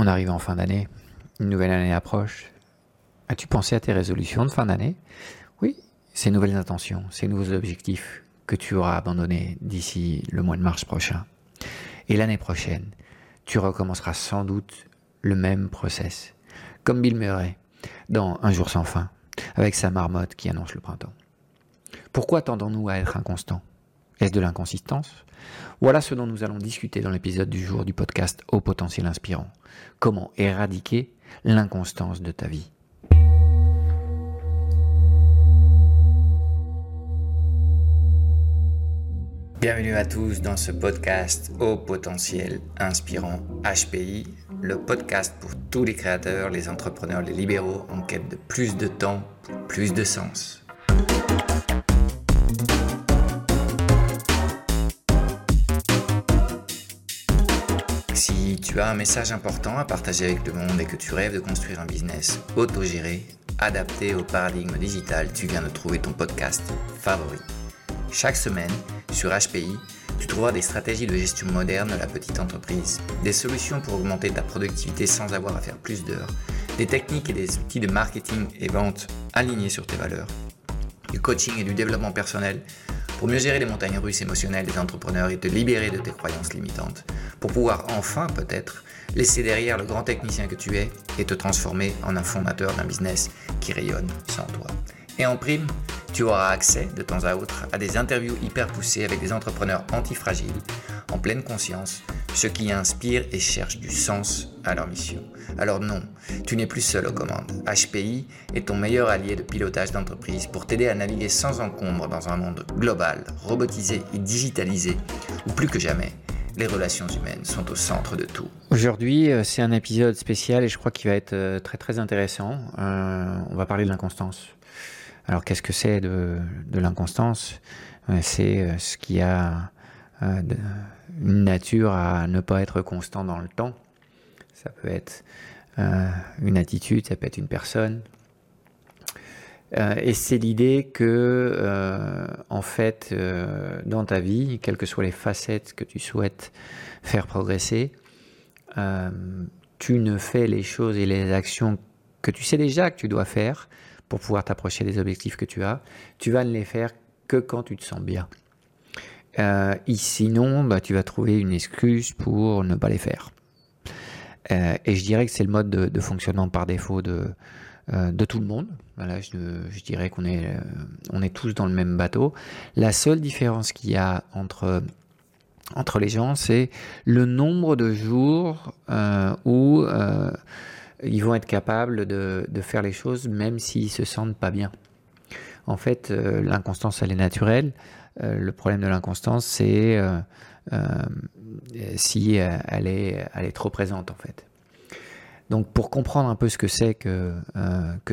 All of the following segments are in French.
On arrive en fin d'année, une nouvelle année approche. As-tu pensé à tes résolutions de fin d'année? Oui, ces nouvelles intentions, ces nouveaux objectifs que tu auras abandonnés d'ici le mois de mars prochain. Et l'année prochaine, tu recommenceras sans doute le même process, comme Bill Murray dans Un jour sans fin, avec sa marmotte qui annonce le printemps. Pourquoi tendons-nous à être inconstants? Est-ce de l'inconsistance? Voilà ce dont nous allons discuter dans l'épisode du jour du podcast Au potentiel inspirant. Comment éradiquer l'inconstance de ta vie. Bienvenue à tous dans ce podcast Au potentiel inspirant HPI, le podcast pour tous les créateurs, les entrepreneurs, les libéraux en quête de plus de temps, plus de sens. Tu as un message important à partager avec le monde et que tu rêves de construire un business autogéré, adapté au paradigme digital, tu viens de trouver ton podcast favori. Chaque semaine, sur HPI, tu trouveras des stratégies de gestion moderne de la petite entreprise, des solutions pour augmenter ta productivité sans avoir à faire plus d'heures, des techniques et des outils de marketing et vente alignés sur tes valeurs, du coaching et du développement personnel pour mieux gérer les montagnes russes émotionnelles des entrepreneurs et te libérer de tes croyances limitantes, pour pouvoir enfin peut-être laisser derrière le grand technicien que tu es et te transformer en un fondateur d'un business qui rayonne sans toi. Et en prime, tu auras accès de temps à autre à des interviews hyper poussées avec des entrepreneurs antifragiles, en pleine conscience, ceux qui inspirent et cherchent du sens à leur mission. Alors non, tu n'es plus seul aux commandes. HPI est ton meilleur allié de pilotage d'entreprise pour t'aider à naviguer sans encombre dans un monde global, robotisé et digitalisé, où plus que jamais, les relations humaines sont au centre de tout. Aujourd'hui, euh, c'est un épisode spécial et je crois qu'il va être euh, très très intéressant. Euh, on va parler de l'inconstance. Alors qu'est-ce que c'est de, l'inconstance? C'est euh, ce qui a euh, une nature à ne pas être constant dans le temps. Ça peut être euh, une attitude, ça peut être une personne. et c'est l'idée que, en fait, dans ta vie, quelles que soient les facettes que tu souhaites faire progresser, tu ne fais les choses et les actions que tu sais déjà que tu dois faire pour pouvoir t'approcher des objectifs que tu as, tu vas ne les faire que quand tu te sens bien. Euh, sinon, bah, tu vas trouver une excuse pour ne pas les faire. Euh, et je dirais que c'est le mode de, fonctionnement par défaut de, euh, de tout le monde. Voilà, je, je dirais qu'on est, euh, est tous dans le même bateau. La seule différence qu'il y a entre, entre les gens, c'est le nombre de jours où ils vont être capables de, faire les choses même s'ils se sentent pas bien. En fait, euh, l'inconstance, elle est naturelle. Euh, le problème de l'inconstance, c'est euh, si elle est, trop présente, en fait. Donc, pour comprendre un peu ce que c'est que,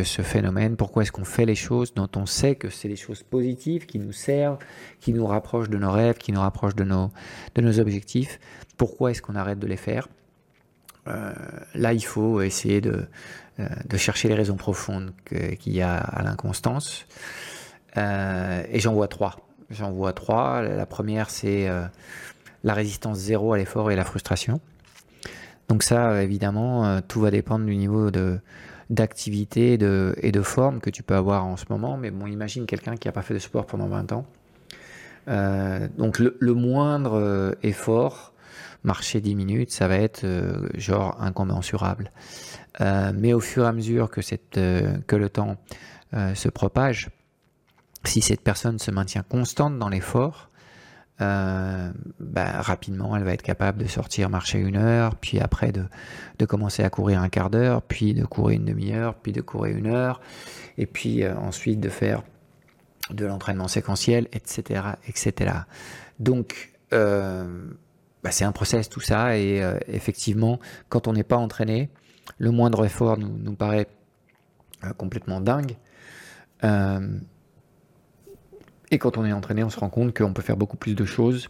ce phénomène, pourquoi est-ce qu'on fait les choses dont on sait que c'est des choses positives qui nous servent, qui nous rapprochent de nos rêves, qui nous rapprochent de nos objectifs, pourquoi est-ce qu'on arrête de les faire? Euh, là, il faut essayer de, euh, chercher les raisons profondes qu'il y a à l'inconstance. Euh, et j'en vois trois. J'en vois trois. La première, c'est la résistance zéro à l'effort et la frustration. Donc ça, évidemment, tout va dépendre du niveau de d'activité et de forme que tu peux avoir en ce moment. Mais bon, imagine quelqu'un qui n'a pas fait de sport pendant 20 ans. donc le moindre effort marcher 10 minutes, ça va être euh, genre incommensurable. Euh, mais au fur et à mesure que, euh, le temps se propage, si cette personne se maintient constante dans l'effort, bah, rapidement, elle va être capable de sortir marcher une heure, puis après de, de commencer à courir un quart d'heure, puis de courir une demi-heure, puis de courir une heure, et puis ensuite de faire de l'entraînement séquentiel, etc., etc. Donc, bah, c'est un process tout ça et euh, effectivement quand on n'est pas entraîné, le moindre effort nous, paraît euh, complètement dingue. Euh, et quand on est entraîné, on se rend compte qu'on peut faire beaucoup plus de choses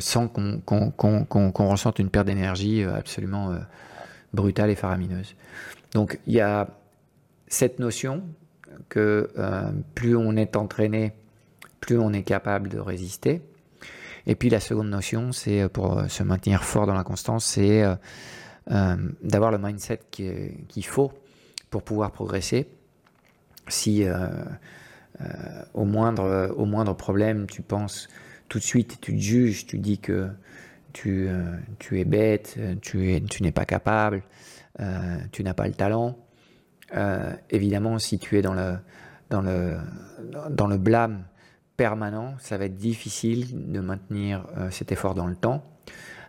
sans qu'on ressente une perte d'énergie absolument brutale et faramineuse. Donc il y a cette notion que plus on est entraîné, plus on est capable de résister. Et puis la seconde notion, c'est euh, pour euh, se maintenir fort dans la constance, c'est d'avoir le mindset qu'il faut pour pouvoir progresser. Si au, moindre, au moindre problème, tu penses tout de suite, tu te juges, tu dis que tu, tu es bête, tu, es, tu n'es pas capable, tu n'as pas le talent, évidemment, si tu es dans le, dans le, dans le blâme permanent, ça va être difficile de maintenir euh, cet effort dans le temps.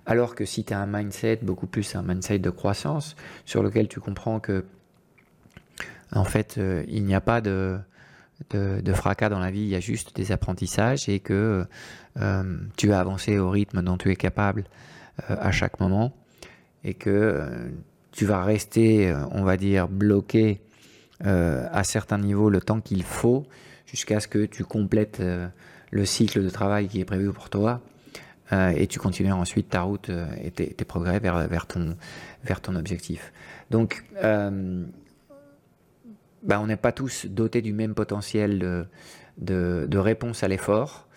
Alors que si tu as un mindset, beaucoup plus un mindset de croissance, sur lequel tu comprends que, en fait, euh, il n'y a pas de, de, fracas dans la vie, il y a juste des apprentissages et que euh, tu vas avancer au rythme dont tu es capable à chaque moment et que tu vas rester, on va dire, bloqué à certains niveaux le temps qu'il faut jusqu'à ce que tu complètes euh, le cycle de travail qui est prévu pour toi euh, et tu continues ensuite ta route euh, et tes, progrès vers, ton, objectif. Donc, bah, on n'est pas tous dotés du même potentiel de, de, réponse à l'effort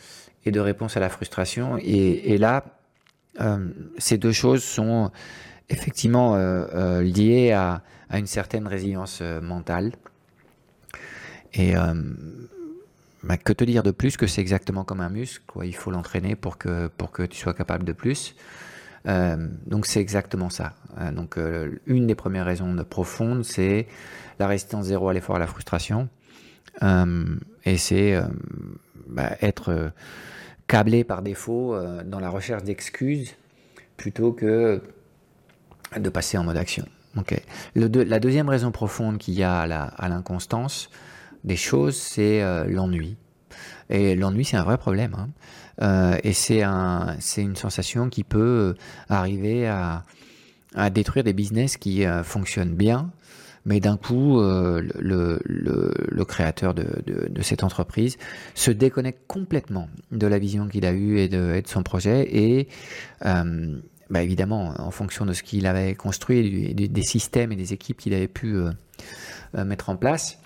et de réponse à la frustration. Et, là, ces deux choses sont effectivement liées à, à, une certaine résilience mentale. Et bah, que te dire de plus que c'est exactement comme un muscle, il faut l'entraîner pour que, tu sois capable de plus. Euh, donc c'est exactement ça. Euh, donc euh, une des premières raisons de profonde, c'est la résistance zéro à l'effort, à la frustration, et c'est bah, être câblé par défaut dans la recherche d'excuses plutôt que de passer en mode action. Okay. La deuxième raison profonde qu'il y a à l'inconstance, des choses, c'est euh, l'ennui. Et l'ennui, c'est un vrai problème. Hein. Euh, et c'est un, une sensation qui peut euh, arriver à, détruire des business qui fonctionnent bien, mais d'un coup, le, le, créateur de, de, cette entreprise se déconnecte complètement de la vision qu'il a eue et de, de son projet. Et bah évidemment, en fonction de ce qu'il avait construit, des systèmes et des équipes qu'il avait pu mettre en place,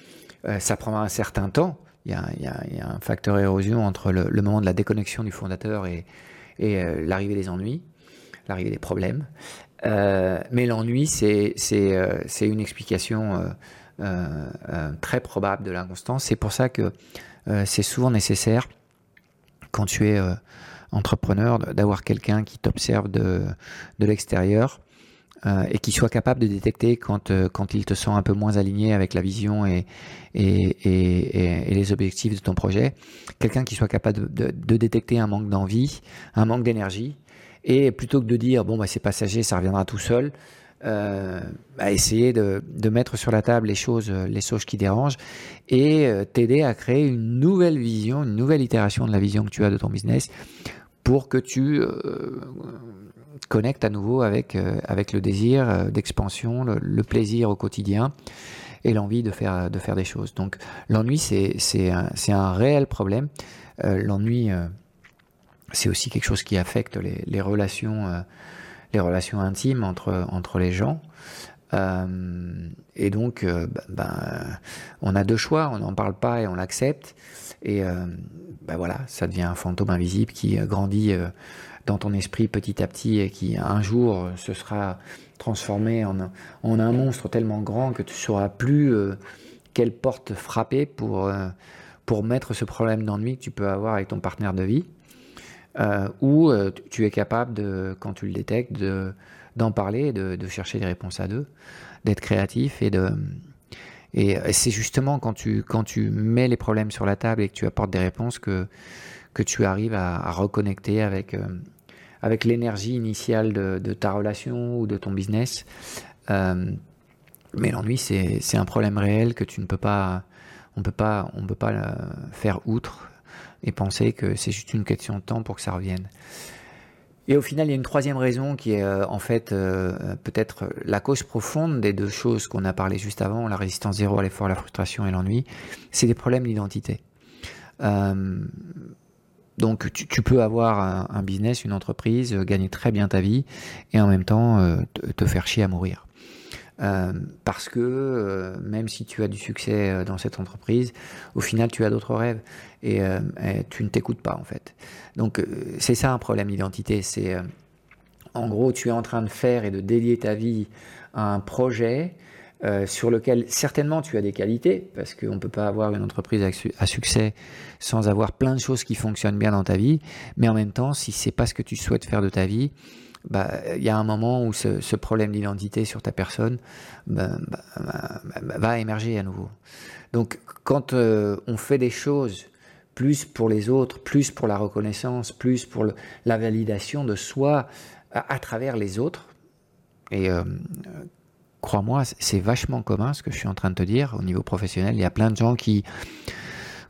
euh, ça prendra un certain temps. Il y, a, un facteur érosion entre le, moment de la déconnexion du fondateur et, euh, l'arrivée des ennuis, l'arrivée des problèmes. Euh, mais l'ennui, c'est une explication très probable de l'inconstance. C'est pour ça que c'est souvent nécessaire, quand tu es entrepreneur, d'avoir quelqu'un qui t'observe de l'extérieur euh, et qui soit capable de détecter quand, euh, quand il te sent un peu moins aligné avec la vision et, et, et, les objectifs de ton projet. Quelqu'un qui soit capable de, détecter un manque d'envie, un manque d'énergie, et plutôt que de dire bon bah c'est passager, ça reviendra tout seul, euh, bah, essayer de, de, mettre sur la table les choses, les choses qui dérangent et euh, t'aider à créer une nouvelle vision, une nouvelle itération de la vision que tu as de ton business pour que tu euh, connecte à nouveau avec, euh, avec le désir euh, d'expansion, le, plaisir au quotidien et l'envie de faire, de faire des choses. Donc l'ennui, c'est un, un réel problème. Euh, l'ennui, c'est aussi quelque chose qui affecte les, relations, les relations intimes entre, entre les gens. et donc, ben, on a deux choix, on n'en parle pas et on l'accepte. Et ben voilà, ça devient un fantôme invisible qui grandit dans ton esprit petit à petit et qui un jour se sera transformé en, en un monstre tellement grand que tu ne sauras plus euh, quelle porte frapper pour, euh, pour mettre ce problème d'ennui que tu peux avoir avec ton partenaire de vie. Euh, ou tu es capable, de, quand tu le détectes, de, d'en parler, de, de chercher des réponses à deux, d'être créatif et de... Et c'est justement quand tu, quand tu mets les problèmes sur la table et que tu apportes des réponses que, que tu arrives à, reconnecter avec, euh, avec l'énergie initiale de, ta relation ou de ton business. Euh, mais l'ennui, c'est un problème réel que tu ne peux pas, on peut pas, on peut pas euh, faire outre et penser que c'est juste une question de temps pour que ça revienne. Et au final, il y a une troisième raison qui est en fait peut-être la cause profonde des deux choses qu'on a parlé juste avant, la résistance zéro à l'effort, la frustration et l'ennui, c'est des problèmes d'identité. Donc tu, peux avoir un, business, une entreprise, euh, gagner très bien ta vie et en même temps euh, te, faire chier à mourir. Euh, parce que même si tu as du succès dans cette entreprise, au final tu as d'autres rêves et, tu ne t'écoutes pas en fait. Donc c'est ça un problème d'identité. C'est En gros, tu es en train de faire et de dédier ta vie à un projet euh, sur lequel certainement tu as des qualités, parce qu'on ne peut pas avoir une entreprise à, succès sans avoir plein de choses qui fonctionnent bien dans ta vie, mais en même temps, si c'est pas ce que tu souhaites faire de ta vie, bah, il y a un moment où ce, problème d'identité sur ta personne bah, bah, va émerger à nouveau. Donc, quand euh, on fait des choses plus pour les autres, plus pour la reconnaissance, plus pour la validation de soi à, travers les autres, et euh, crois-moi, c'est vachement commun ce que je suis en train de te dire au niveau professionnel. Il y a plein de gens qui,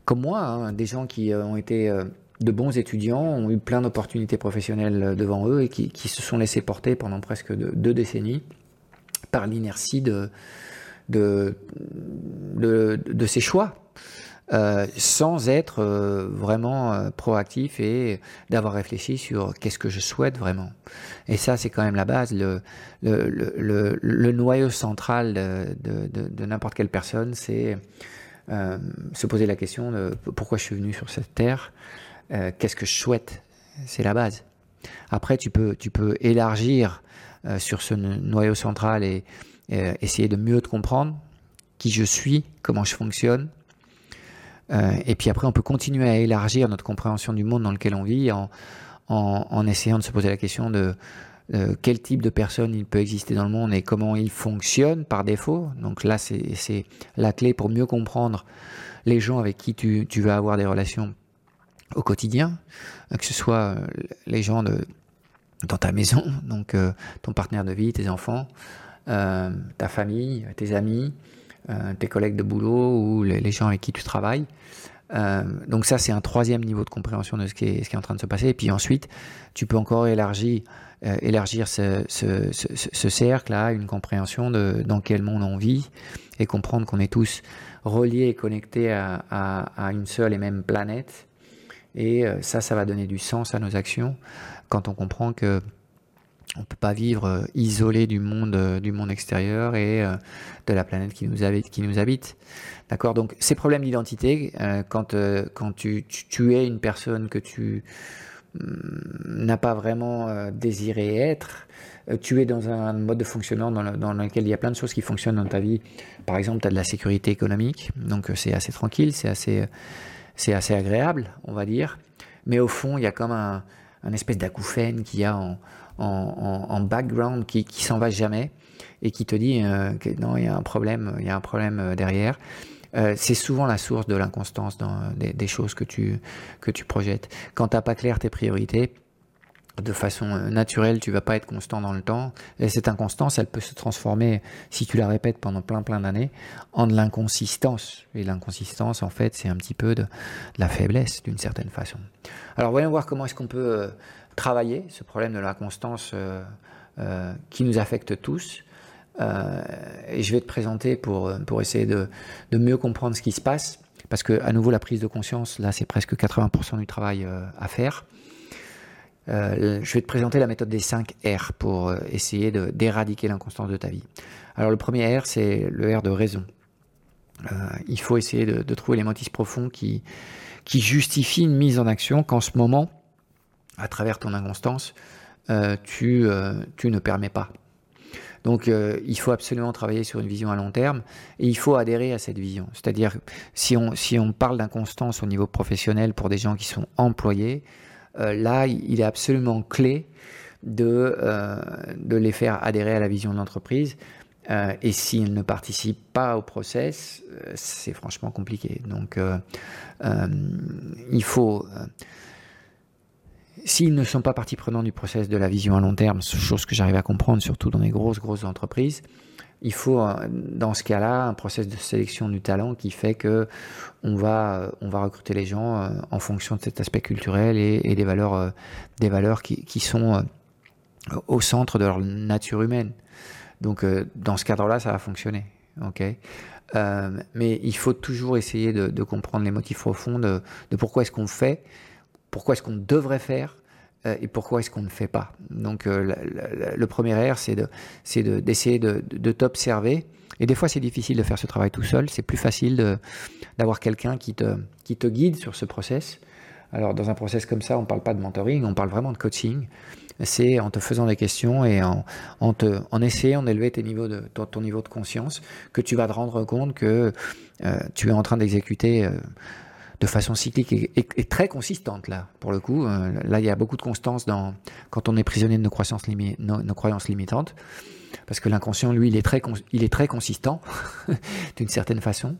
comme moi, hein, des gens qui euh, ont été euh, de bons étudiants, ont eu plein d'opportunités professionnelles euh, devant eux et qui, se sont laissés porter pendant presque deux, décennies par l'inertie de, ces choix. Sans être vraiment proactif et d'avoir réfléchi sur qu'est-ce que je souhaite vraiment. Et ça, c'est quand même la base. Le, noyau central de, n'importe quelle personne, c'est euh, se poser la question de pourquoi je suis venu sur cette terre, euh, qu'est-ce que je souhaite? C'est la base. Après, tu peux, tu peux élargir euh, sur ce noyau central et essayer de mieux te comprendre qui je suis, comment je fonctionne. Et puis après, on peut continuer à élargir notre compréhension du monde dans lequel on vit en, en, essayant de se poser la question de euh, quel type de personne il peut exister dans le monde et comment il fonctionne par défaut. Donc là, c'est la clé pour mieux comprendre les gens avec qui tu, tu vas avoir des relations au quotidien, euh, que ce soit euh, les gens de, dans ta maison, donc ton partenaire de vie, tes enfants, ta famille, tes amis, tes collègues de boulot ou les, gens avec qui tu travailles. Euh, donc ça, c'est un troisième niveau de compréhension de ce qui, est, en train de se passer. Et puis ensuite, tu peux encore élargir, euh, élargir ce, ce, ce, cercle à une compréhension de dans quel monde on vit et comprendre qu'on est tous reliés et connectés à, une seule et même planète. Et euh, ça, ça va donner du sens à nos actions quand on comprend que on peut pas vivre euh, isolé du monde, euh, du monde extérieur et euh, de la planète qui nous habite. D'accord? Donc, ces problèmes d'identité, quand, tu, es une personne que tu mm, n'as pas vraiment désiré être, tu es dans un mode de fonctionnement dans, dans, lequel il y a plein de choses qui fonctionnent dans ta vie. Par exemple, tu as de la sécurité économique, donc c'est assez tranquille, c'est assez, c'est assez agréable, on va dire. Mais au fond, il y a comme un, un espèce d'acouphène qu'il y a en, background qui, s'en va jamais et qui te dit euh, que non, il y a un problème, il y a un problème euh, derrière. Euh, c'est souvent la source de l'inconstance des, choses que tu, que tu projettes. Quand tu n'as pas clair tes priorités, de façon naturelle, tu vas pas être constant dans le temps. Et cette inconstance, elle peut se transformer, si tu la répètes pendant plein plein d'années, en de l'inconsistance. Et l'inconsistance, en fait, c'est un petit peu de, la faiblesse, d'une certaine façon. Alors, voyons voir comment est-ce qu'on peut travailler ce problème de la constance euh, euh, qui nous affecte tous. Euh, et je vais te présenter pour, pour essayer de, de, mieux comprendre ce qui se passe, parce que à nouveau la prise de conscience, là c'est presque 80% du travail à faire. Je vais te présenter la méthode des 5 R pour essayer d'éradiquer l'inconstance de ta vie. Alors le premier R, c'est le R de raison. il faut essayer de, trouver les motifs profonds qui, justifient une mise en action qu'en ce moment, à travers ton inconstance, euh, tu, euh, ne permets pas. Donc euh, il faut absolument travailler sur une vision à long terme et il faut adhérer à cette vision. C'est-à-dire si on parle d'inconstance au niveau professionnel pour des gens qui sont employés, là il est absolument clé de, de les faire adhérer à la vision de l'entreprise. et s'ils ne participent pas au process, c'est franchement compliqué. Donc il faut S'ils ne sont pas partie prenante du process de la vision à long terme, chose que j'arrive à comprendre, surtout dans les grosses, grosses entreprises, il faut, euh, dans ce cas-là, un process de sélection du talent qui fait que on va, va recruter les gens euh, en fonction de cet aspect culturel et, des valeurs, euh, qui, sont au centre de leur nature humaine. Donc, dans ce cadre-là, ça va fonctionner. mais il faut toujours essayer de, comprendre les motifs profonds de, pourquoi est-ce qu'on fait pourquoi est-ce qu'on devrait faire euh, et pourquoi est-ce qu'on ne fait pas? Donc euh, le premier R, c'est d'essayer de, de, t'observer. Et des fois, c'est difficile de faire ce travail tout seul. C'est plus facile d'avoir quelqu'un qui te, qui te guide sur ce process. Alors, dans un process comme ça, on ne parle pas de mentoring, on parle vraiment de coaching. c'est en te faisant des questions et en, en, te, en essayant d'élever de, ton, ton, niveau de conscience que tu vas te rendre compte que euh, tu es en train d'exécuter euh, de façon cyclique et, très consistante là pour le coup. Euh, là il y a beaucoup de constance dans quand on est prisonnier de nos croyances, limitantes. Parce que l'inconscient lui il est très il consistant d'une certaine façon.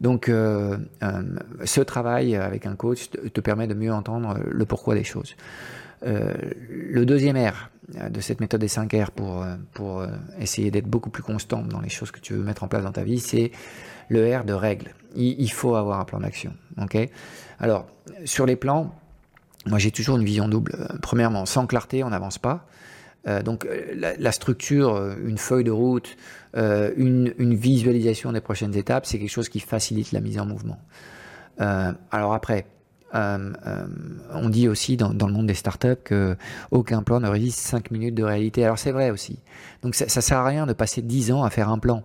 Donc euh, euh, ce travail avec un coach te, te, permet de mieux entendre le pourquoi des choses. Le deuxième R de cette méthode des 5 R pour, pour essayer d'être beaucoup plus constant dans les choses que tu veux mettre en place dans ta vie, c'est le R de règle. Il, faut avoir un plan d'action. Alors, sur les plans, moi j'ai toujours une vision double. Premièrement, sans clarté, on n'avance pas. Euh, donc la, structure, une feuille de route, euh, une, visualisation des prochaines étapes, c'est quelque chose qui facilite la mise en mouvement. Euh, alors après, euh, euh, on dit aussi dans, le monde des startups que aucun plan ne résiste 5 minutes de réalité. Alors c'est vrai aussi. Donc ça, ça sert à rien de passer 10 ans à faire un plan.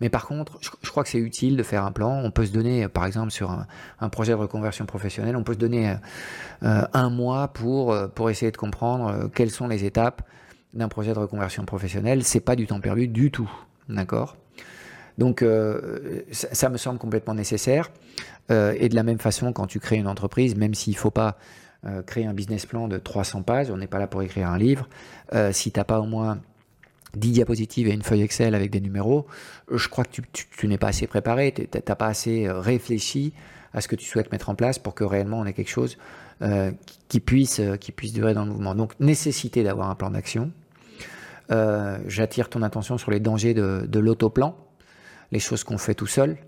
Mais par contre, je, crois que c'est utile de faire un plan. On peut se donner, par exemple, sur un, projet de reconversion professionnelle, on peut se donner euh, un mois pour, pour essayer de comprendre quelles sont les étapes d'un projet de reconversion professionnelle. C'est pas du temps perdu du tout. D'accord? Donc euh, ça, me semble complètement nécessaire. Euh, et de la même façon, quand tu crées une entreprise, même s'il ne faut pas euh, créer un business plan de 300 pages, on n'est pas là pour écrire un livre, euh, si tu n'as pas au moins 10 diapositives et une feuille Excel avec des numéros, je crois que tu, tu, tu n'es pas assez préparé, tu n'as pas assez réfléchi à ce que tu souhaites mettre en place pour que réellement on ait quelque chose euh, qui, puisse, qui puisse durer dans le mouvement. Donc nécessité d'avoir un plan d'action. J'attire ton attention sur les dangers de, de l'autoplan les choses qu'on fait tout seul,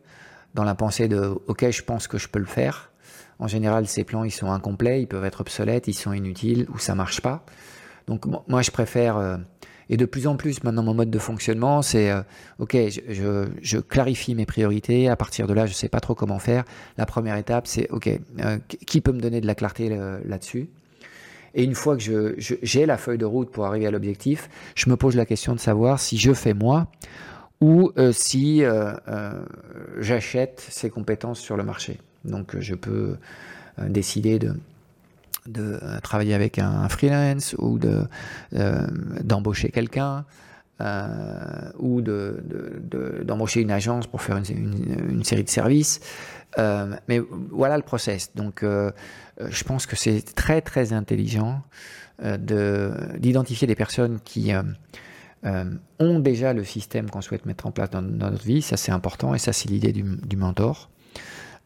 dans la pensée de ok, je pense que je peux le faire. En général, ces plans ils sont incomplets, ils peuvent être obsolètes, ils sont inutiles ou ça marche pas. Donc moi, je préfère euh, et de plus en plus maintenant mon mode de fonctionnement, c'est euh, ok, je, clarifie mes priorités. À partir de là, je sais pas trop comment faire. La première étape, c'est ok, euh, qui peut me donner de la clarté là-dessus? Et une fois que j'ai je, je, la feuille de route pour arriver à l'objectif, je me pose la question de savoir si je fais moi ou euh, si euh, euh, j'achète ces compétences sur le marché. Donc je peux décider de, travailler avec un freelance ou de d'embaucher quelqu'un ou de, d'embaucher de, une agence pour faire une, une, série de services. Mais voilà le process. Donc, je pense que c'est très très intelligent de, d'identifier des personnes qui euh, ont déjà le système qu'on souhaite mettre en place dans, notre vie, ça c'est important et ça c'est l'idée du, mentor.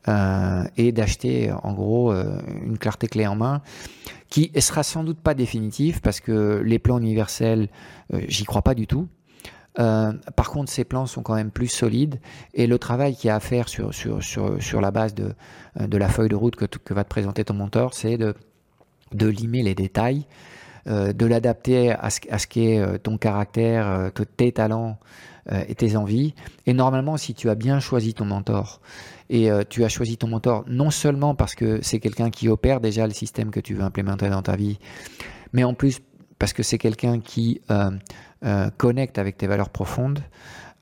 Euh, et d'acheter en gros euh, une clarté clé en main qui sera sans doute pas définitive parce que les plans universels, j'y crois pas du tout. Par contre, ces plans sont quand même plus solides et le travail qu'il y a à faire sur, sur, sur, sur la base de, de la feuille de route que, va te présenter ton mentor, c'est de, de limer les détails, de l'adapter à ce, à ce qu'est euh, ton caractère, euh, tes talents et tes envies. Et normalement, si tu as bien choisi ton mentor, et tu as choisi ton mentor non seulement parce que c'est quelqu'un qui opère déjà le système que tu veux implémenter dans ta vie, mais en plus parce que c'est quelqu'un qui euh, euh, connecte avec tes valeurs profondes.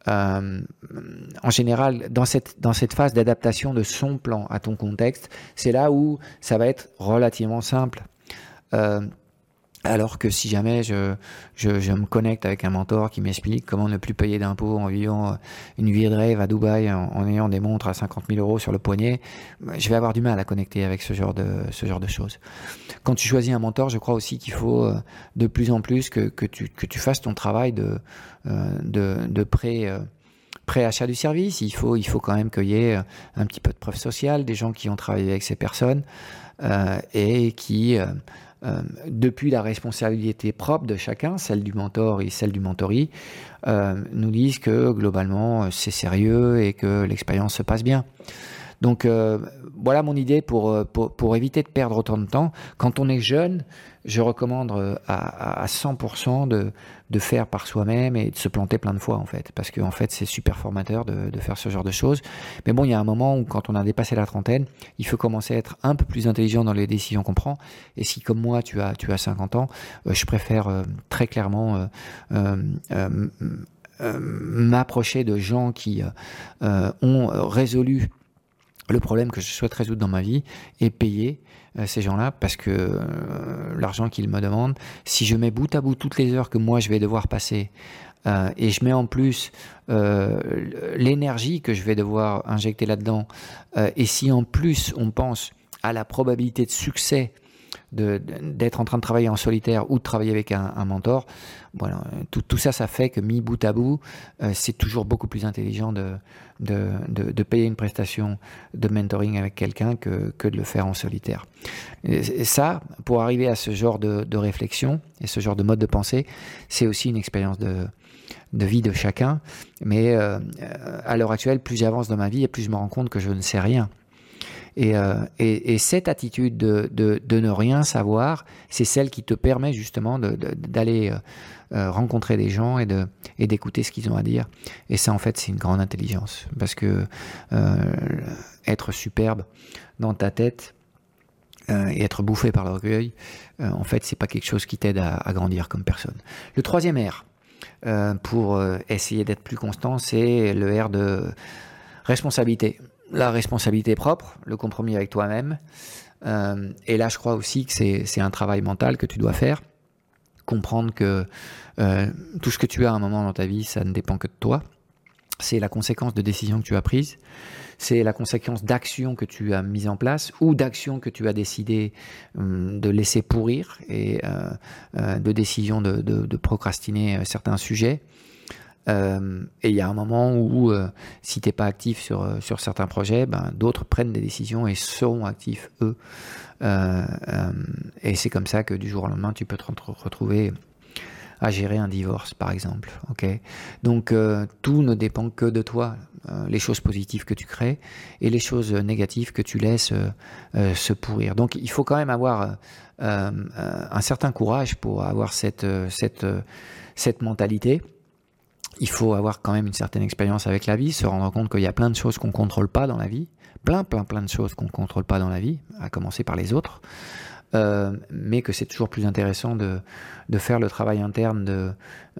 Euh, en général, dans cette, dans cette phase d'adaptation de son plan à ton contexte, c'est là où ça va être relativement simple. Alors que si jamais je, je, je, me connecte avec un mentor qui m'explique comment ne plus payer d'impôts en vivant une vie de rêve à Dubaï en, ayant des montres à 50 000 euros sur le poignet, je vais avoir du mal à connecter avec ce genre de, ce genre de choses. Quand tu choisis un mentor, je crois aussi qu'il faut euh, de plus en plus que, que, tu, que tu fasses ton travail de, euh, de, de euh, pré-achat du service. Il faut, il faut quand même qu'il y ait un petit peu de preuve sociale, des gens qui ont travaillé avec ces personnes euh, et qui euh, euh, depuis la responsabilité propre de chacun, celle du mentor et celle du mentori, euh, nous disent que globalement c'est sérieux et que l'expérience se passe bien. Donc euh, voilà mon idée pour, pour, pour, éviter de perdre autant de temps. Quand on est jeune, je recommande euh, à, à 100% de, de faire par soi-même et de se planter plein de fois en fait. Parce qu'en en fait c'est super formateur de, de, faire ce genre de choses. Mais bon, il y a un moment où quand on a dépassé la trentaine, il faut commencer à être un peu plus intelligent dans les décisions qu'on prend. Et si comme moi tu as, tu as 50 ans, euh, je préfère euh, très clairement euh, m'approcher de gens qui ont résolu le problème que je souhaite résoudre dans ma vie et payer ces gens-là, parce que l'argent qu'ils me demandent, si je mets bout à bout toutes les heures que moi je vais devoir passer et je mets en plus l'énergie que je vais devoir injecter là-dedans, et si en plus on pense à la probabilité de succès d'être en train de travailler en solitaire ou de travailler avec un, mentor, voilà, tout, tout, ça, ça fait que mis bout à bout, euh, c'est toujours beaucoup plus intelligent de, de, de, payer une prestation de mentoring avec quelqu'un que, que, de le faire en solitaire. Et, ça, pour arriver à ce genre de, de, réflexion et ce genre de mode de pensée, c'est aussi une expérience de, de vie de chacun. Mais euh, à l'heure actuelle, plus j'avance dans ma vie et plus je me rends compte que je ne sais rien euh, et, et, cette attitude de, de, de, ne rien savoir, c'est celle qui te permet justement d'aller euh, euh, rencontrer des gens et d'écouter ce qu'ils ont à dire. Et ça, en fait, c'est une grande intelligence. Parce que être superbe dans ta tête et être bouffé par l'orgueil, en fait, c'est pas quelque chose qui t'aide à, à, grandir comme personne. Le troisième R, pour essayer d'être plus constant, c'est le R de responsabilité la responsabilité propre, le compromis avec toi-même. Euh, et là, je crois aussi que c'est un travail mental que tu dois faire. Comprendre que euh, tout ce que tu as à un moment dans ta vie, ça ne dépend que de toi. C'est la conséquence de décisions que tu as prises. C'est la conséquence d'actions que tu as mises en place ou d'actions que tu as décidé hum, de laisser pourrir et euh, de décisions de, de procrastiner certains sujets. Euh, et il y a un moment où, euh, si tu n'es pas actif sur, euh, sur certains projets, ben, d'autres prennent des décisions et seront actifs, eux. et c'est comme ça que du jour au lendemain, tu peux te retrouver à gérer un divorce, par exemple. Okay Donc, tout ne dépend que de toi. les choses positives que tu crées et les choses négatives que tu laisses se pourrir. Donc, il faut quand même avoir un certain courage pour avoir cette, cette, cette mentalité il faut avoir quand même une certaine expérience avec la vie, se rendre compte qu'il y a plein de choses qu'on ne contrôle pas dans la vie, plein, plein, plein de choses qu'on ne contrôle pas dans la vie, à commencer par les autres, euh, mais que c'est toujours plus intéressant de, faire le travail interne de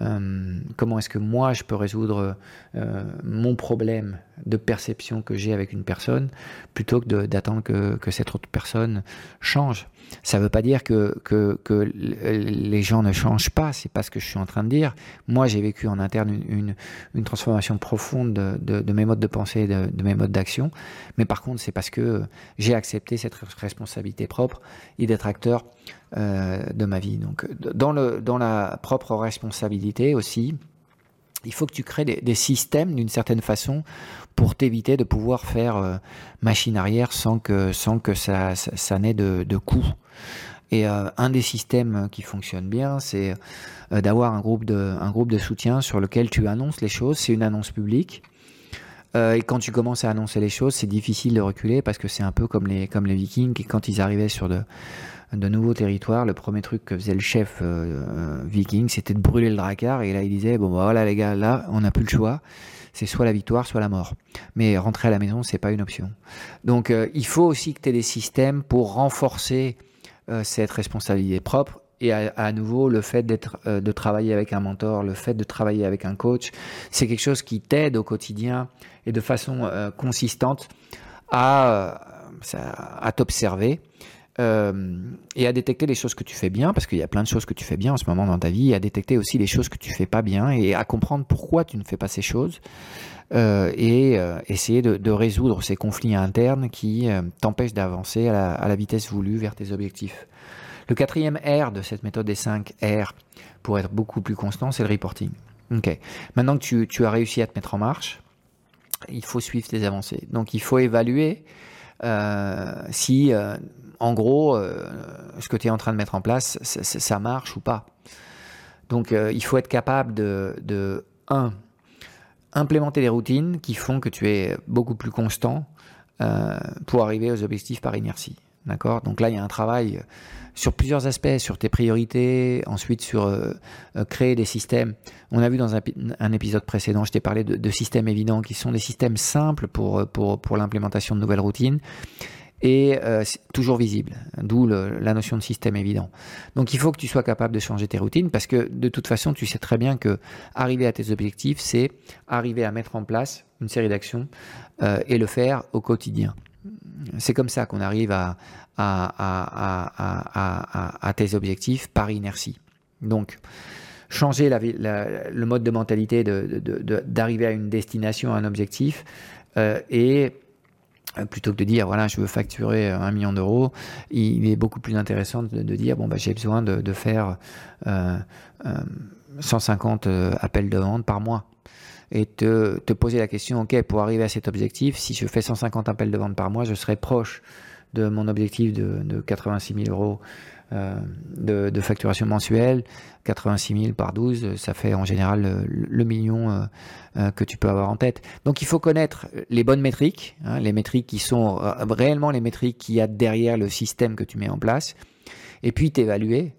euh, comment est-ce que moi je peux résoudre euh, mon problème de perception que j'ai avec une personne, plutôt que d'attendre que, que, cette autre personne change. Ça ne veut pas dire que, que, que, les gens ne changent pas, c'est pas ce que je suis en train de dire. Moi, j'ai vécu en interne une, une, transformation profonde de, de, mes modes de pensée, de, de mes modes d'action. Mais par contre, c'est parce que j'ai accepté cette responsabilité propre et d'être acteur euh, de ma vie. Donc, dans, le, dans la propre responsabilité aussi, il faut que tu crées des, systèmes d'une certaine façon pour t'éviter de pouvoir faire euh, machine arrière sans que, sans que ça, ça, n'ait de, de coût. Et euh, un des systèmes qui fonctionne bien, c'est euh, d'avoir un, groupe de, un groupe de soutien sur lequel tu annonces les choses. C'est une annonce publique. Et quand tu commences à annoncer les choses, c'est difficile de reculer parce que c'est un peu comme les, comme les vikings. Quand ils arrivaient sur de, de nouveaux territoires, le premier truc que faisait le chef euh, viking, c'était de brûler le dracard. Et là, il disait, bon, bah, voilà les gars, là, on n'a plus le choix c'est soit la victoire, soit la mort. Mais rentrer à la maison, c'est pas une option. Donc, euh, il faut aussi que tu aies des systèmes pour renforcer euh, cette responsabilité propre. Et à, nouveau, le fait euh, de travailler avec un mentor, le fait de travailler avec un coach, c'est quelque chose qui t'aide au quotidien et de façon consistante à, à t'observer euh, et à détecter les choses que tu fais bien, parce qu'il y a plein de choses que tu fais bien en ce moment dans ta vie, et à détecter aussi les choses que tu fais pas bien, et à comprendre pourquoi tu ne fais pas ces choses, euh, et euh, essayer de, résoudre ces conflits internes qui t'empêchent d'avancer à, la, vitesse voulue vers tes objectifs. Le quatrième R de cette méthode des 5 R, pour être beaucoup plus constant, c'est le reporting. Ok. Maintenant que tu, tu, as réussi à te mettre en marche, il faut suivre tes avancées. Donc il faut évaluer si en gros, euh, ce que tu es en train de mettre en place, ça marche ou pas. Donc, euh, il faut être capable de, un, implémenter des routines qui font que tu es beaucoup plus constant euh, pour arriver aux objectifs par inertie. Donc là, il y a un travail sur plusieurs aspects, sur tes priorités, ensuite sur créer des systèmes. On a vu dans un, épisode précédent, je t'ai parlé de, systèmes évidents qui sont des systèmes simples pour, pour l'implémentation de nouvelles routines et euh, toujours visible, d'où la notion de système évident. Donc il faut que tu sois capable de changer tes routines parce que de toute façon, tu sais très bien que arriver à tes objectifs, c'est arriver à mettre en place une série d'actions euh, et le faire au quotidien. c'est comme ça qu'on arrive à, à, tes objectifs par inertie. Donc, changer le mode de mentalité d'arriver à une destination, à un objectif, euh, et plutôt que de dire voilà je veux facturer un million d'euros, il est beaucoup plus intéressant de, dire bon bah j'ai besoin de, faire 150 euh, appels de vente par mois. Et te, te, poser la question ok pour arriver à cet objectif si je fais 150 appels de vente par mois je serai proche de mon objectif de, de 86 000 euros euh, de, facturation mensuelle, 86 000 par 12, ça fait en général le, million euh, euh, que tu peux avoir en tête. Donc il faut connaître les bonnes métriques, hein, les métriques qui sont réellement les métriques qu'il y a derrière le système que tu mets en place, et puis t'évaluer.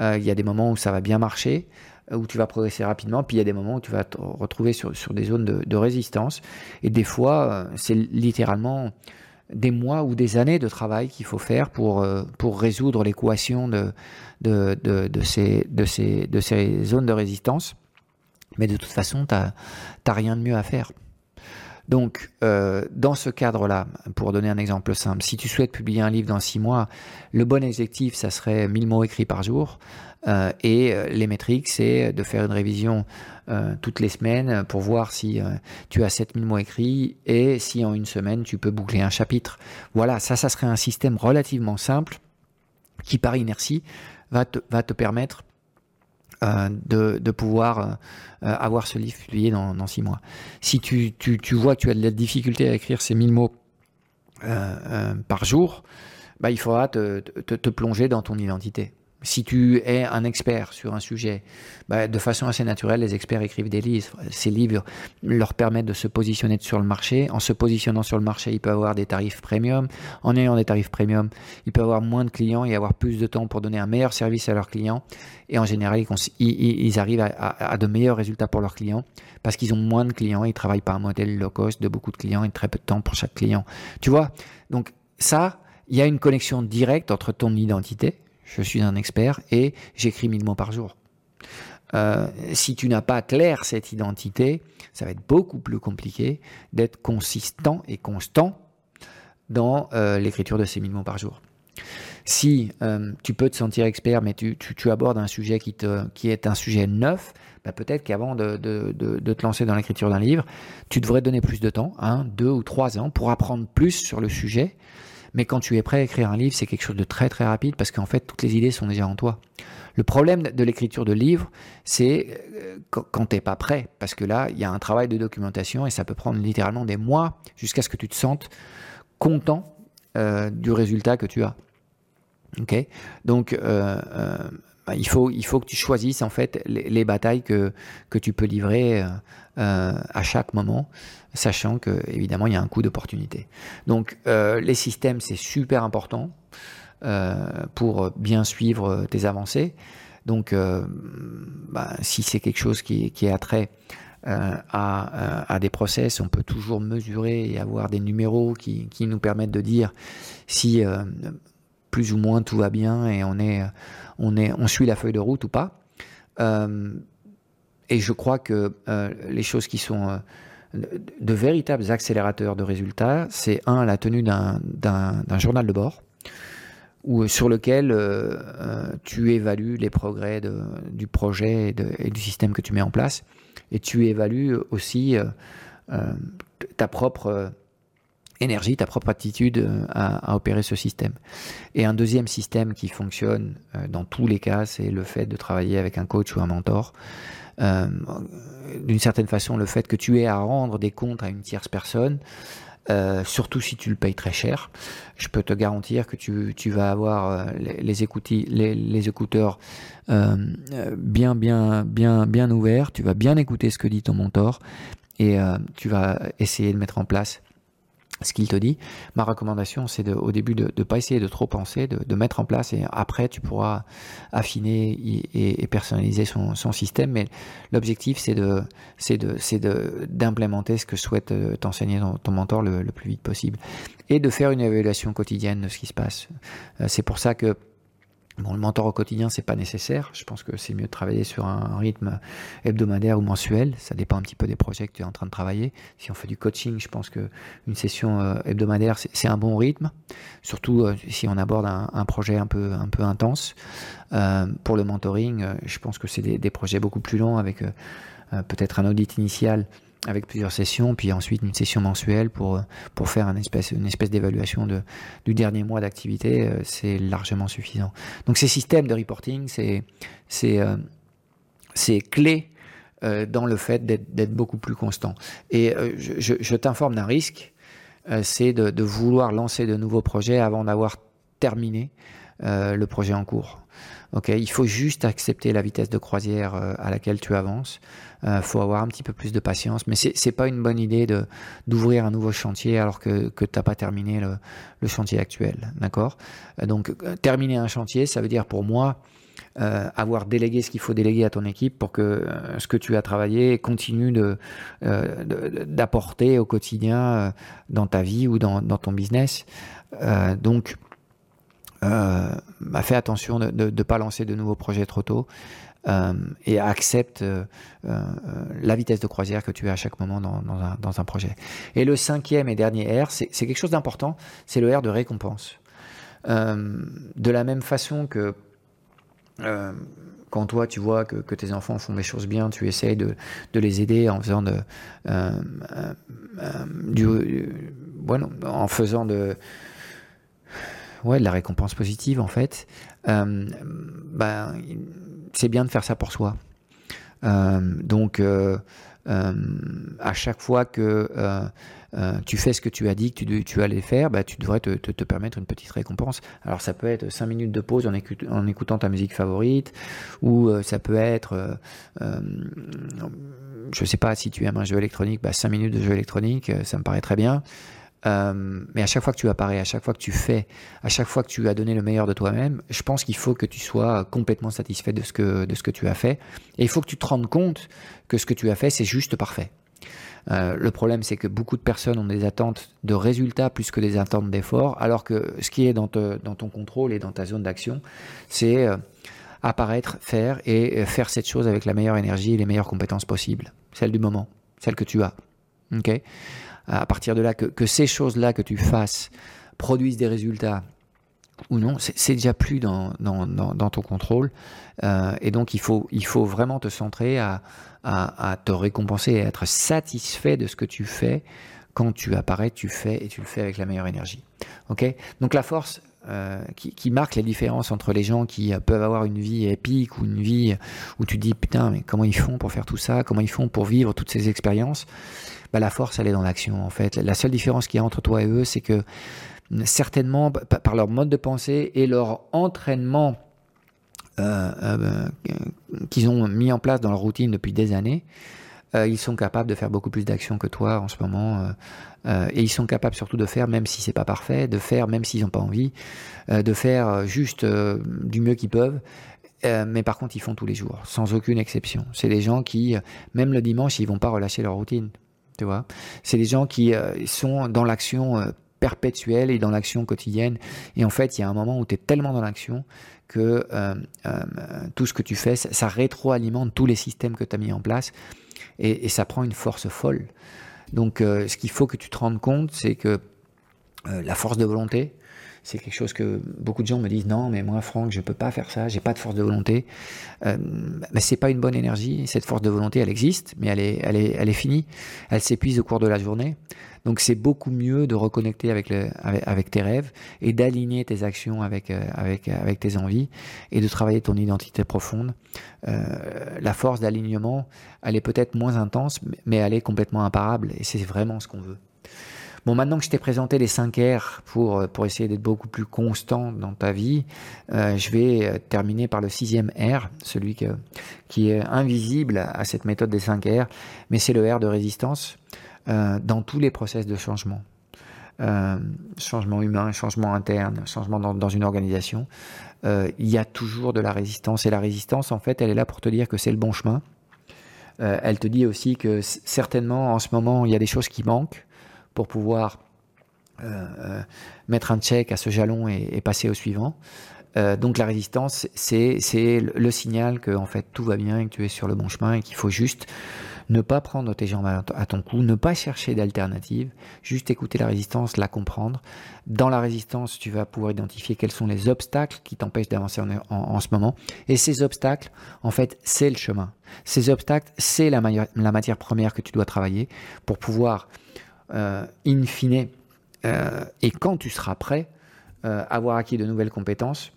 il y a des moments où ça va bien marcher, où tu vas progresser rapidement, puis il y a des moments où tu vas te retrouver sur, sur des zones de, de résistance, et des fois c'est littéralement des mois ou des années de travail qu'il faut faire pour, euh, pour résoudre l'équation de, de, de, ces, de, ces, de ces zones de résistance. Mais de toute façon, tu n'as rien de mieux à faire. Donc, euh, dans ce cadre-là, pour donner un exemple simple, si tu souhaites publier un livre dans six mois, le bon objectif, ça serait 1000 mots écrits par jour. Euh, et euh, les métriques, c'est de faire une révision toutes les semaines pour voir si tu as 7000 mots écrits et si en une semaine tu peux boucler un chapitre. Voilà, ça, ça serait un système relativement simple qui, par inertie, va te permettre de, de, pouvoir avoir ce livre publié dans, dans six mois. Si tu, tu, tu, vois que tu as de la difficulté à écrire ces 1000 mots par jour, bah, il faudra te, te plonger dans ton identité si tu es un expert sur un sujet, bah, de façon assez naturelle, les experts écrivent des livres. Ces livres leur permettent de se positionner sur le marché. En se positionnant sur le marché, ils peuvent avoir des tarifs premium. En ayant des tarifs premium, ils peuvent avoir moins de clients et avoir plus de temps pour donner un meilleur service à leurs clients. Et en général, ils, arrivent à, de meilleurs résultats pour leurs clients parce qu'ils ont moins de clients. Ils travaillent pas un modèle low cost de beaucoup de clients et très peu de temps pour chaque client. Tu vois? Donc ça, il y a une connexion directe entre ton identité, je suis un expert et j'écris 1000 mots par jour. Euh, si tu n'as pas clair cette identité, ça va être beaucoup plus compliqué d'être consistant et constant dans euh, l'écriture de ces 1000 mots par jour. Si euh, tu peux te sentir expert, mais tu, abordes un sujet qui, est un sujet neuf, bah, peut-être qu'avant de, de, te lancer dans l'écriture d'un livre, tu devrais donner plus de temps, un, deux ou trois ans, pour apprendre plus sur le sujet mais quand tu es prêt à écrire un livre, c'est quelque chose de très très rapide parce qu'en fait, toutes les idées sont déjà en toi. Le problème de l'écriture de livres, c'est euh, quand tu n'es pas prêt, parce que là, il y a un travail de documentation et ça peut prendre littéralement des mois jusqu'à ce que tu te sentes content euh, du résultat que tu as. Ok? Donc, euh, il, faut, il faut que tu choisisses en fait les, batailles que, que tu peux livrer à chaque moment sachant que évidemment il y a un coût d'opportunité. Donc euh, les systèmes c'est super important euh, pour bien suivre tes avancées. Donc euh, bah, si c'est quelque chose qui, qui est attrait à, à, des process, on peut toujours mesurer et avoir des numéros qui, qui nous permettent de dire si plus ou moins tout va bien et on est on suit la feuille de route ou pas. et je crois que les choses qui sont de véritables accélérateurs de résultats, c'est un, la tenue d'un journal de bord, où, sur lequel euh, euh, tu évalues les progrès du projet et, du système que tu mets en place, et tu évalues aussi euh, ta propre énergie, ta propre attitude à, opérer ce système. Et un deuxième système qui fonctionne dans tous les cas, c'est le fait de travailler avec un coach ou un mentor. Euh, d'une certaine façon, le fait que tu aies à rendre des comptes à une tierce personne, euh, surtout si tu le payes très cher. Je peux te garantir que tu, vas avoir euh, les, écouteurs bien, bien, bien, bien ouverts. Tu vas bien écouter ce que dit ton mentor et tu vas essayer de mettre en place ce qu'il te dit. Ma recommandation, c'est de, au début de ne pas essayer de trop penser, de, mettre en place et après tu pourras affiner et, personnaliser son, système. Mais l'objectif, c'est de, c'est de, c'est de, d'implémenter ce que souhaite euh, t'enseigner ton, mentor le, plus vite possible et de faire une évaluation quotidienne de ce qui se passe. Euh, c'est pour ça que Bon, le mentor au quotidien, c'est pas nécessaire. Je pense que c'est mieux de travailler sur un rythme hebdomadaire ou mensuel. Ça dépend un petit peu des projets que tu es en train de travailler. Si on fait du coaching, je pense que une session euh, hebdomadaire, c'est un bon rythme. Surtout euh, si on aborde un, projet un peu, intense. Euh, pour le mentoring, je pense que c'est des, projets beaucoup plus longs avec peut-être un audit initial avec plusieurs sessions, puis ensuite une session mensuelle pour, pour faire une espèce, d'évaluation du dernier mois d'activité, euh, c'est largement suffisant. Donc ces systèmes de reporting, c'est, c'est, euh, clé euh, dans le fait d'être, beaucoup plus constant. Et je, t'informe d'un risque, c'est de, vouloir lancer de nouveaux projets avant d'avoir terminé le projet en cours. Ok, il faut juste accepter la vitesse de croisière à laquelle tu avances. Il euh, faut avoir un petit peu plus de patience. Mais c'est n'est pas une bonne idée de d'ouvrir un nouveau chantier alors que, que tu n'as pas terminé le, le chantier actuel. D'accord? Euh, Donc, euh, terminer un chantier, ça veut dire pour moi euh, avoir délégué ce qu'il faut déléguer à ton équipe pour que ce que tu as travaillé continue de, d'apporter au quotidien dans ta vie ou dans, dans ton business. donc, bah, fais attention de ne pas lancer de nouveaux projets trop tôt. Euh, et accepte euh, euh, la vitesse de croisière que tu as à chaque moment dans, un, projet. Et le cinquième et dernier R, c'est quelque chose d'important, c'est le R de récompense. de la même façon que quand toi tu vois que, tes enfants font des choses bien, tu essayes de, les aider en faisant de, bueno, en faisant de, ouais, de la récompense positive en fait. ben, c'est bien de faire ça pour soi. Euh, donc, euh, euh, à chaque fois que tu fais ce que tu as dit que tu, tu allais faire, bah, tu devrais te, te, permettre une petite récompense. Alors, ça peut être 5 minutes de pause en, en écoutant ta musique favorite, ou ça peut être, je sais pas, si tu aimes un jeu électronique, bah, 5 minutes de jeu électronique, ça me paraît très bien. Euh, mais à chaque fois que tu apparais, à chaque fois que tu fais, à chaque fois que tu as donné le meilleur de toi-même, je pense qu'il faut que tu sois complètement satisfait de ce que, de ce que tu as fait. Et il faut que tu te rendes compte que ce que tu as fait, c'est juste parfait. Euh, le problème, c'est que beaucoup de personnes ont des attentes de résultats plus que des attentes d'efforts, alors que ce qui est dans, ton contrôle et dans ta zone d'action, c'est euh, apparaître, faire et faire cette chose avec la meilleure énergie et les meilleures compétences possibles, celle du moment, celle que tu as. ok? À partir de là, que, ces choses-là que tu fasses produisent des résultats ou non, c'est déjà plus dans, ton contrôle. Euh, et donc, il faut, vraiment te centrer à, te récompenser et être satisfait de ce que tu fais. Quand tu apparais, tu fais et tu le fais avec la meilleure énergie. Ok? Donc, la force, euh, qui, marque la différence entre les gens qui peuvent avoir une vie épique ou une vie où tu dis putain mais comment ils font pour faire tout ça, comment ils font pour vivre toutes ces expériences, bah, la force elle est dans l'action en fait. La seule différence qu'il y a entre toi et eux c'est que certainement par leur mode de pensée et leur entraînement euh, euh, qu'ils ont mis en place dans leur routine depuis des années, ils sont capables de faire beaucoup plus d'actions que toi en ce moment. Euh, et ils sont capables surtout de faire, même si c'est pas parfait, de faire même s'ils n'ont pas envie, euh, de faire euh, juste du mieux qu'ils peuvent. mais par contre, ils font tous les jours, sans aucune exception. C'est des gens qui, même le dimanche, ils vont pas relâcher leur routine. Tu vois C'est des gens qui sont dans l'action perpétuelle et dans l'action quotidienne. Et en fait, il y a un moment où tu es tellement dans l'action que tout ce que tu fais, ça, rétroalimente tous les systèmes que tu as mis en place et, et, ça prend une force folle. Donc euh, ce qu'il faut que tu te rendes compte, c'est que euh, la force de volonté, c'est quelque chose que beaucoup de gens me disent non mais moi Franck je peux pas faire ça j'ai pas de force de volonté euh, mais c'est pas une bonne énergie cette force de volonté elle existe mais elle est elle est elle est finie elle s'épuise au cours de la journée donc c'est beaucoup mieux de reconnecter avec, le, avec, tes rêves et d'aligner tes actions avec, euh, avec, avec tes envies et de travailler ton identité profonde. Euh, la force d'alignement, elle est peut-être moins intense, mais elle est complètement imparable et c'est vraiment ce qu'on veut. Bon, maintenant que je t'ai présenté les 5 R pour, euh, pour essayer d'être beaucoup plus constant dans ta vie, euh, je vais terminer par le sixième R, celui qui est invisible à cette méthode des 5 R, mais c'est le R de résistance. Euh, dans tous les process de changement. Euh, changement humain, changement interne, changement dans, une organisation, euh, il y a toujours de la résistance. Et la résistance, en fait, elle est là pour te dire que c'est le bon chemin. elle te dit aussi que certainement, en ce moment, il y a des choses qui manquent pour pouvoir mettre un check à ce jalon et, passer au suivant. donc la résistance, c'est le signal que en fait tout va bien que tu es sur le bon chemin et qu'il faut juste ne pas prendre tes jambes à ton cou, ne pas chercher d'alternative, juste écouter la résistance, la comprendre. Dans la résistance, tu vas pouvoir identifier quels sont les obstacles qui t'empêchent d'avancer en, ce moment. Et ces obstacles, en fait, c'est le chemin. Ces obstacles, c'est la, matière première que tu dois travailler pour pouvoir, euh, in fine, euh, et quand tu seras prêt, euh, avoir acquis de nouvelles compétences,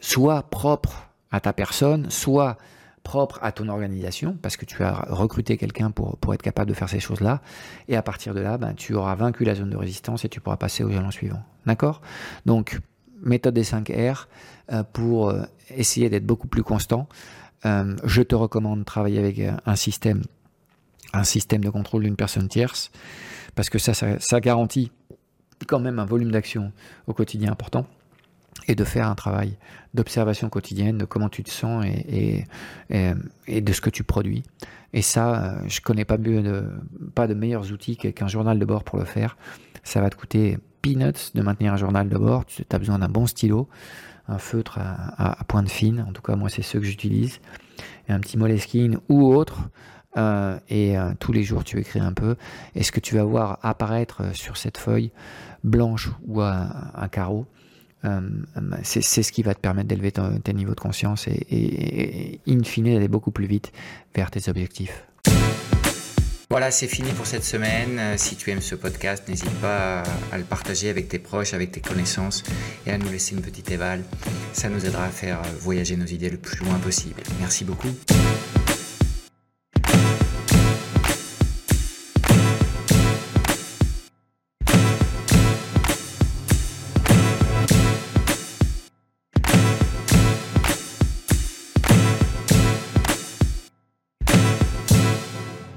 soit propres à ta personne, soit propre à ton organisation, parce que tu as recruté quelqu'un pour, pour être capable de faire ces choses-là, et à partir de là, ben, tu auras vaincu la zone de résistance et tu pourras passer au jalon suivant. D'accord? Donc, méthode des 5 R euh, pour essayer d'être beaucoup plus constant. Je te recommande de travailler avec un système, un système de contrôle d'une personne tierce, parce que ça, ça garantit quand même un volume d'action au quotidien important et de faire un travail d'observation quotidienne de comment tu te sens et, et, de ce que tu produis. Et ça, euh, je connais pas, mieux de, pas de meilleurs outils qu'un journal de bord pour le faire. Ça va te coûter peanuts de maintenir un journal de bord. Tu as besoin d'un bon stylo, un feutre à, pointe fine. En tout cas, moi, c'est ceux que j'utilise. Et un petit Moleskine ou autre. Euh, et euh, tous les jours, tu écris un peu. Et ce que tu vas voir apparaître sur cette feuille blanche ou un carreau, euh, c'est ce qui va te permettre d'élever tes niveaux de conscience et, in fine d'aller beaucoup plus vite vers tes objectifs. Voilà, c'est fini pour cette semaine. Euh, si tu aimes ce podcast, n'hésite pas à le partager avec tes proches, avec tes connaissances et à nous laisser une petite éval. Ça nous aidera à faire voyager nos idées le plus loin possible. Merci beaucoup.